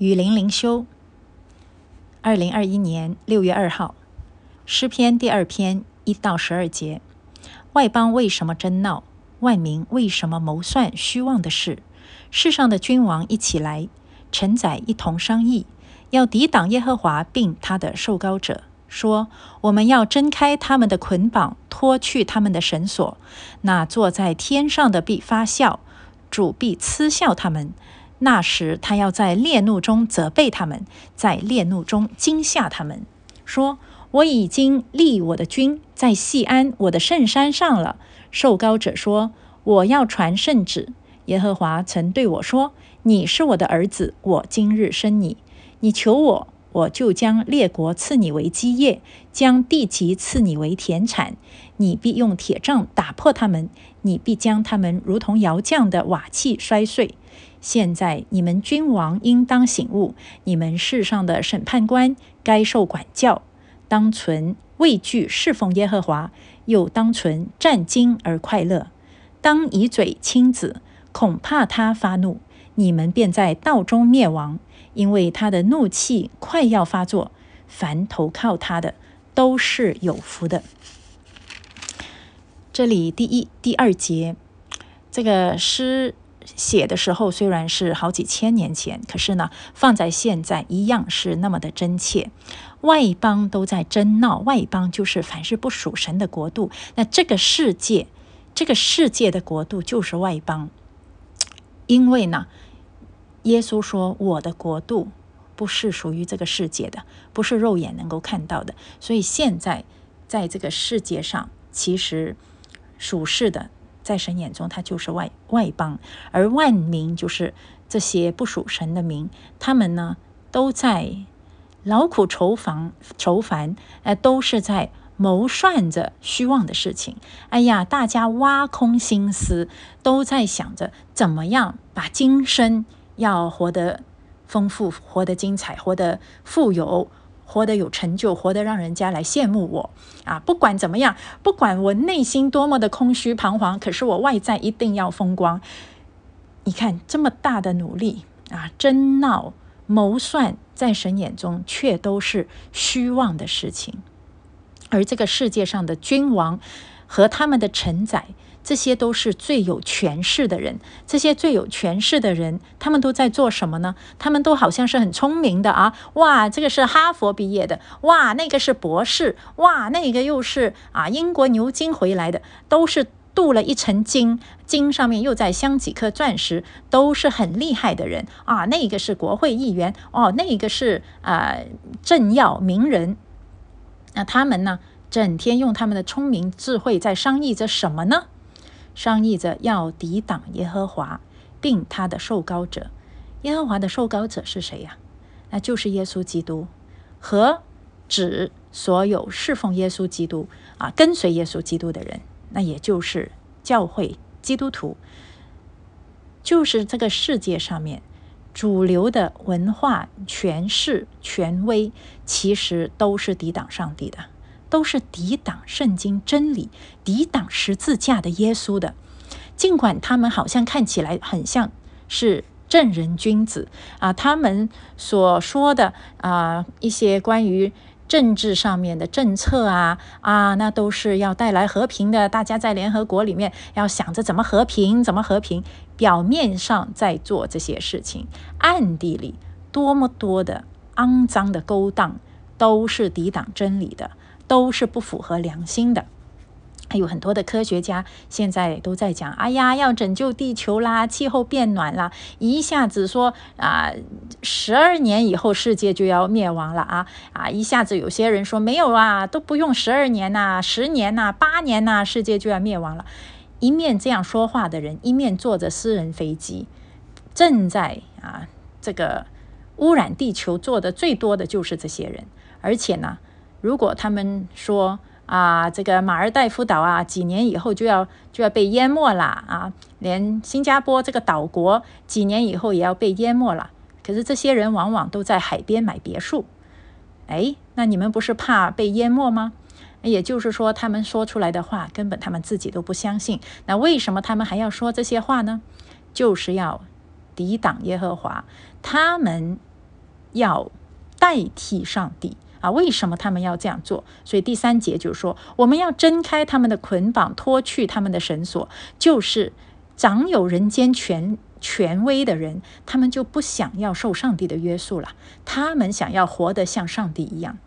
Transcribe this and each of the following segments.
雨林灵修，二零二一年六月二号，诗篇第二篇一到十二节：外邦为什么争闹？万民为什么谋算虚妄的事？世上的君王一起来，臣宰一同商议，要抵挡耶和华并他的受膏者，说：我们要挣开他们的捆绑，脱去他们的绳索。那坐在天上的必发笑，主必嗤笑他们。那时，他要在烈怒中责备他们，在烈怒中惊吓他们，说：“我已经立我的君在西安我的圣山上了。”受膏者说：“我要传圣旨。耶和华曾对我说：‘你是我的儿子，我今日生你。你求我，我就将列国赐你为基业，将地级赐你为田产。你必用铁杖打破他们，你必将他们如同窑匠的瓦器摔碎。’现在你们君王应当醒悟，你们世上的审判官该受管教，当存畏惧侍奉耶和华，又当存战惊而快乐。当以嘴亲子，恐怕他发怒，你们便在道中灭亡，因为他的怒气快要发作。凡投靠他的，都是有福的。这里第一、第二节，这个诗。写的时候虽然是好几千年前，可是呢，放在现在一样是那么的真切。外邦都在争闹，外邦就是凡是不属神的国度。那这个世界，这个世界的国度就是外邦。因为呢，耶稣说：“我的国度不是属于这个世界的，不是肉眼能够看到的。”所以现在在这个世界上，其实属世的。在神眼中，他就是外外邦，而万民就是这些不属神的民，他们呢都在劳苦愁烦愁烦，呃，都是在谋算着虚妄的事情。哎呀，大家挖空心思，都在想着怎么样把今生要活得丰富，活得精彩，活得富有。活得有成就，活得让人家来羡慕我啊！不管怎么样，不管我内心多么的空虚彷徨，可是我外在一定要风光。你看这么大的努力啊，争闹谋算，在神眼中却都是虚妄的事情。而这个世界上的君王和他们的臣宰。这些都是最有权势的人，这些最有权势的人，他们都在做什么呢？他们都好像是很聪明的啊！哇，这个是哈佛毕业的，哇，那个是博士，哇，那个又是啊英国牛津回来的，都是镀了一层金，金上面又再镶几颗钻石，都是很厉害的人啊！那个是国会议员哦，那个是啊政要名人，那他们呢，整天用他们的聪明智慧在商议着什么呢？商议着要抵挡耶和华，并他的受膏者。耶和华的受膏者是谁呀？那就是耶稣基督和指所有侍奉耶稣基督啊、跟随耶稣基督的人。那也就是教会基督徒，就是这个世界上面主流的文化、权势、权威，其实都是抵挡上帝的。都是抵挡圣经真理、抵挡十字架的耶稣的。尽管他们好像看起来很像是正人君子啊，他们所说的啊一些关于政治上面的政策啊啊，那都是要带来和平的。大家在联合国里面要想着怎么和平，怎么和平。表面上在做这些事情，暗地里多么多的肮脏的勾当，都是抵挡真理的。都是不符合良心的，还有很多的科学家现在都在讲，哎呀，要拯救地球啦，气候变暖啦，一下子说啊，十二年以后世界就要灭亡了啊啊，一下子有些人说没有啊，都不用十二年呐，十年呐，八年呐，世界就要灭亡了。一面这样说话的人，一面坐着私人飞机，正在啊这个污染地球做的最多的就是这些人，而且呢。如果他们说啊，这个马尔代夫岛啊，几年以后就要就要被淹没了啊，连新加坡这个岛国几年以后也要被淹没了。可是这些人往往都在海边买别墅，哎，那你们不是怕被淹没吗？也就是说，他们说出来的话根本他们自己都不相信。那为什么他们还要说这些话呢？就是要抵挡耶和华。他们要代替上帝啊？为什么他们要这样做？所以第三节就是说，我们要挣开他们的捆绑，脱去他们的绳索，就是掌有人间权权威的人，他们就不想要受上帝的约束了，他们想要活得像上帝一样。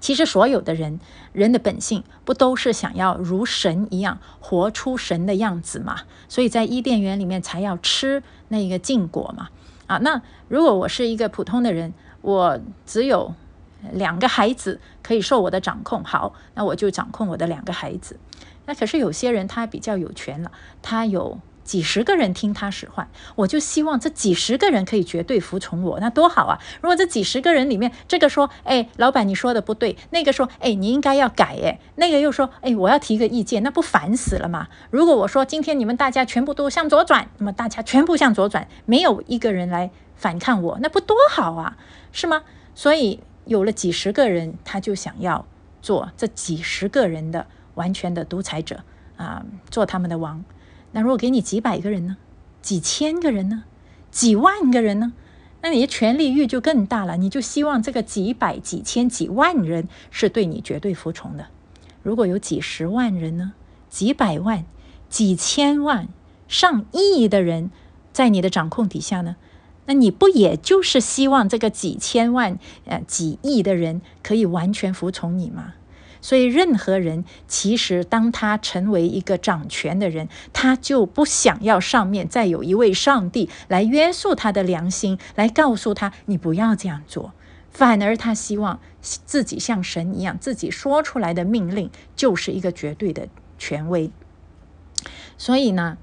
其实所有的人，人的本性不都是想要如神一样活出神的样子嘛？所以在伊甸园里面才要吃那个禁果嘛。啊，那如果我是一个普通的人，我只有两个孩子可以受我的掌控，好，那我就掌控我的两个孩子。那可是有些人他比较有权了，他有。几十个人听他使唤，我就希望这几十个人可以绝对服从我，那多好啊！如果这几十个人里面，这个说，哎，老板你说的不对，那个说，哎，你应该要改，哎，那个又说，哎，我要提个意见，那不烦死了吗？如果我说今天你们大家全部都向左转，那么大家全部向左转，没有一个人来反抗我，那不多好啊，是吗？所以有了几十个人，他就想要做这几十个人的完全的独裁者啊，做他们的王。那如果给你几百个人呢？几千个人呢？几万个人呢？那你的权力欲就更大了。你就希望这个几百、几千、几万人是对你绝对服从的。如果有几十万人呢？几百万、几千万、上亿的人在你的掌控底下呢？那你不也就是希望这个几千万、呃几亿的人可以完全服从你吗？所以，任何人其实，当他成为一个掌权的人，他就不想要上面再有一位上帝来约束他的良心，来告诉他你不要这样做。反而，他希望自己像神一样，自己说出来的命令就是一个绝对的权威。所以呢，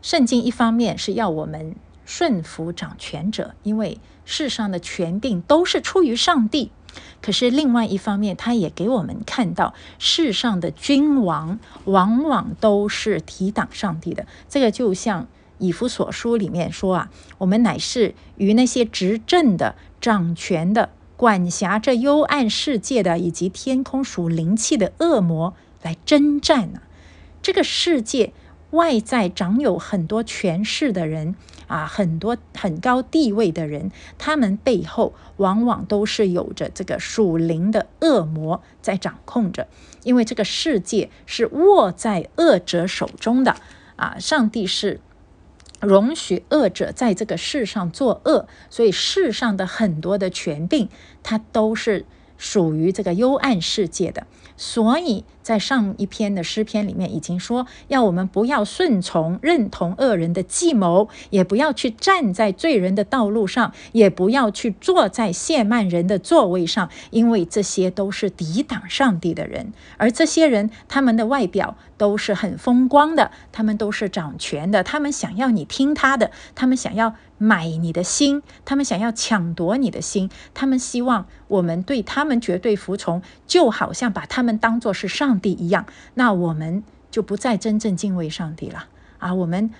圣经一方面是要我们顺服掌权者，因为世上的权柄都是出于上帝。可是另外一方面，他也给我们看到，世上的君王往往都是抵挡上帝的。这个就像以弗所书里面说啊，我们乃是与那些执政的、掌权的、管辖这幽暗世界的，以及天空属灵气的恶魔来征战呢。这个世界外在掌有很多权势的人。啊，很多很高地位的人，他们背后往往都是有着这个属灵的恶魔在掌控着，因为这个世界是握在恶者手中的啊。上帝是容许恶者在这个世上作恶，所以世上的很多的权柄，它都是属于这个幽暗世界的，所以。在上一篇的诗篇里面已经说，要我们不要顺从、认同恶人的计谋，也不要去站在罪人的道路上，也不要去坐在亵慢人的座位上，因为这些都是抵挡上帝的人。而这些人，他们的外表都是很风光的，他们都是掌权的，他们想要你听他的，他们想要买你的心，他们想要抢夺你的心，他们希望我们对他们绝对服从，就好像把他们当作是上。帝一样，那我们就不再真正敬畏上帝了啊！我们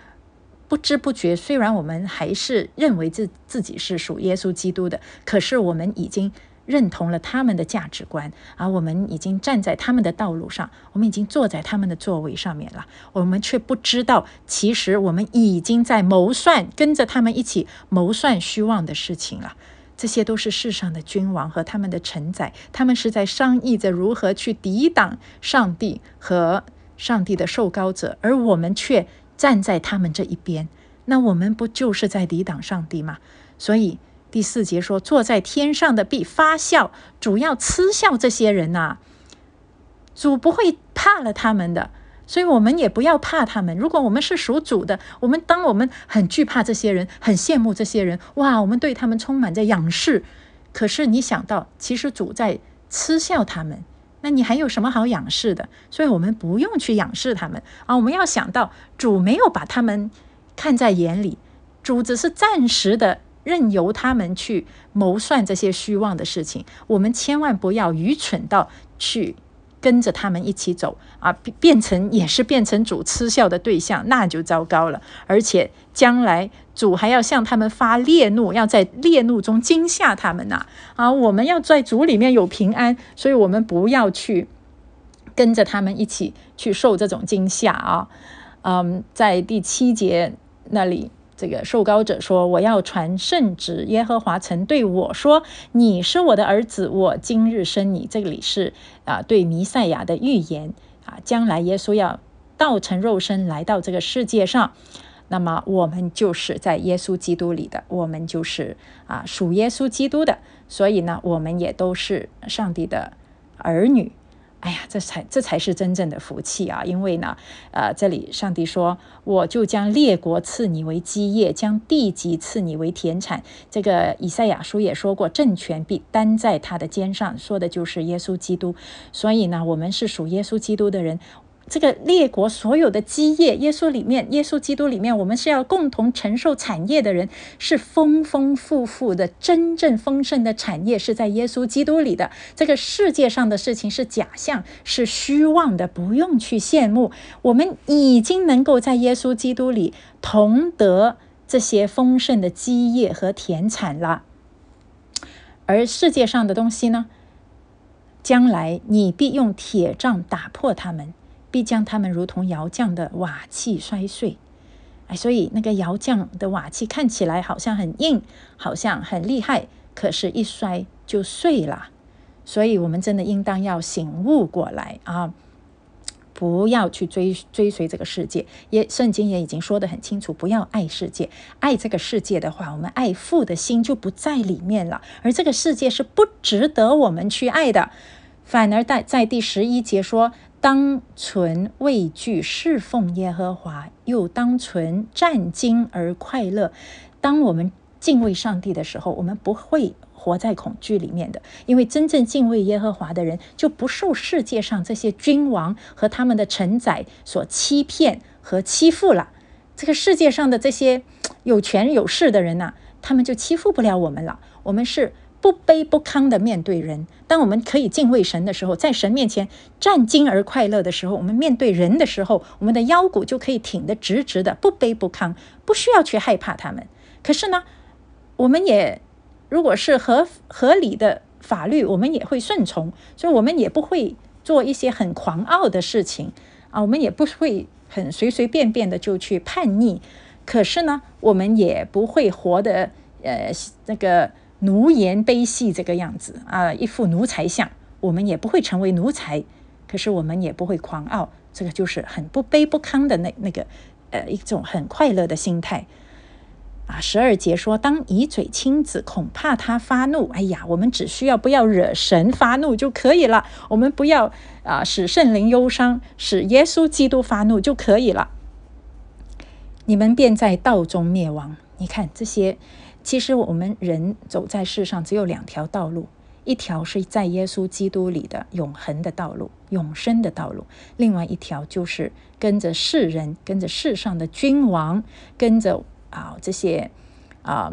不知不觉，虽然我们还是认为自自己是属耶稣基督的，可是我们已经认同了他们的价值观啊！我们已经站在他们的道路上，我们已经坐在他们的座位上面了，我们却不知道，其实我们已经在谋算，跟着他们一起谋算虚妄的事情了。这些都是世上的君王和他们的臣宰，他们是在商议着如何去抵挡上帝和上帝的受膏者，而我们却站在他们这一边。那我们不就是在抵挡上帝吗？所以第四节说：“坐在天上的必发笑，主要嗤笑这些人呐，主不会怕了他们的。”所以，我们也不要怕他们。如果我们是属主的，我们当我们很惧怕这些人，很羡慕这些人，哇，我们对他们充满着仰视。可是，你想到，其实主在嗤笑他们，那你还有什么好仰视的？所以我们不用去仰视他们啊！我们要想到，主没有把他们看在眼里，主只是暂时的任由他们去谋算这些虚妄的事情。我们千万不要愚蠢到去。跟着他们一起走啊，变成也是变成主嗤笑的对象，那就糟糕了。而且将来主还要向他们发烈怒，要在烈怒中惊吓他们呐！啊，我们要在主里面有平安，所以我们不要去跟着他们一起去受这种惊吓啊。嗯，在第七节那里这个受膏者说：“我要传圣旨，耶和华曾对我说：‘你是我的儿子，我今日生你。’这里是啊，对弥赛亚的预言啊，将来耶稣要道成肉身来到这个世界上。那么我们就是在耶稣基督里的，我们就是啊属耶稣基督的，所以呢，我们也都是上帝的儿女。”哎呀，这才这才是真正的福气啊！因为呢，呃，这里上帝说，我就将列国赐你为基业，将地级赐你为田产。这个以赛亚书也说过，政权必担在他的肩上，说的就是耶稣基督。所以呢，我们是属耶稣基督的人。这个列国所有的基业，耶稣里面，耶稣基督里面，我们是要共同承受产业的人，是丰丰富富的，真正丰盛的产业是在耶稣基督里的。这个世界上的事情是假象，是虚妄的，不用去羡慕。我们已经能够在耶稣基督里同得这些丰盛的基业和田产了。而世界上的东西呢，将来你必用铁杖打破它们。必将他们如同窑匠的瓦器摔碎，哎，所以那个窑匠的瓦器看起来好像很硬，好像很厉害，可是，一摔就碎了。所以，我们真的应当要醒悟过来啊，不要去追追随这个世界。也圣经也已经说得很清楚，不要爱世界。爱这个世界的话，我们爱父的心就不在里面了。而这个世界是不值得我们去爱的。反而在在第十一节说。当存畏惧侍奉耶和华，又当存战惊而快乐。当我们敬畏上帝的时候，我们不会活在恐惧里面的，因为真正敬畏耶和华的人，就不受世界上这些君王和他们的臣宰所欺骗和欺负了。这个世界上的这些有权有势的人呐，他们就欺负不了我们了。我们是。不卑不亢的面对人，当我们可以敬畏神的时候，在神面前战惊而快乐的时候，我们面对人的时候，我们的腰骨就可以挺得直直的，不卑不亢，不需要去害怕他们。可是呢，我们也如果是合合理的法律，我们也会顺从，所以我们也不会做一些很狂傲的事情啊，我们也不会很随随便便的就去叛逆。可是呢，我们也不会活得呃那个。奴颜卑细这个样子啊，一副奴才相，我们也不会成为奴才，可是我们也不会狂傲，这个就是很不卑不亢的那那个呃一种很快乐的心态啊。十二节说，当以嘴亲子，恐怕他发怒。哎呀，我们只需要不要惹神发怒就可以了，我们不要啊使圣灵忧伤，使耶稣基督发怒就可以了。你们便在道中灭亡。你看这些。其实我们人走在世上只有两条道路，一条是在耶稣基督里的永恒的道路、永生的道路，另外一条就是跟着世人、跟着世上的君王、跟着啊这些啊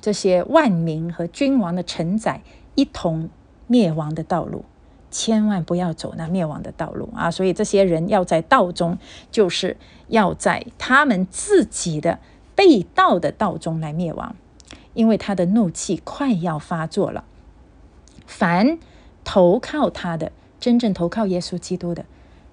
这些万民和君王的承载一同灭亡的道路。千万不要走那灭亡的道路啊！所以这些人要在道中，就是要在他们自己的被道的道中来灭亡。因为他的怒气快要发作了，凡投靠他的、真正投靠耶稣基督的，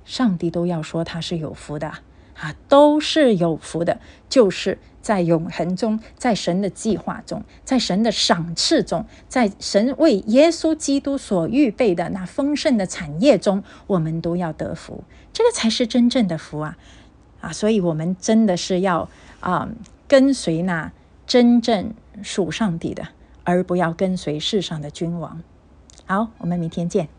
上帝都要说他是有福的啊，都是有福的，就是在永恒中，在神的计划中，在神的赏赐中，在神为耶稣基督所预备的那丰盛的产业中，我们都要得福，这个才是真正的福啊啊！所以，我们真的是要啊，跟随那真正。属上帝的，而不要跟随世上的君王。好，我们明天见。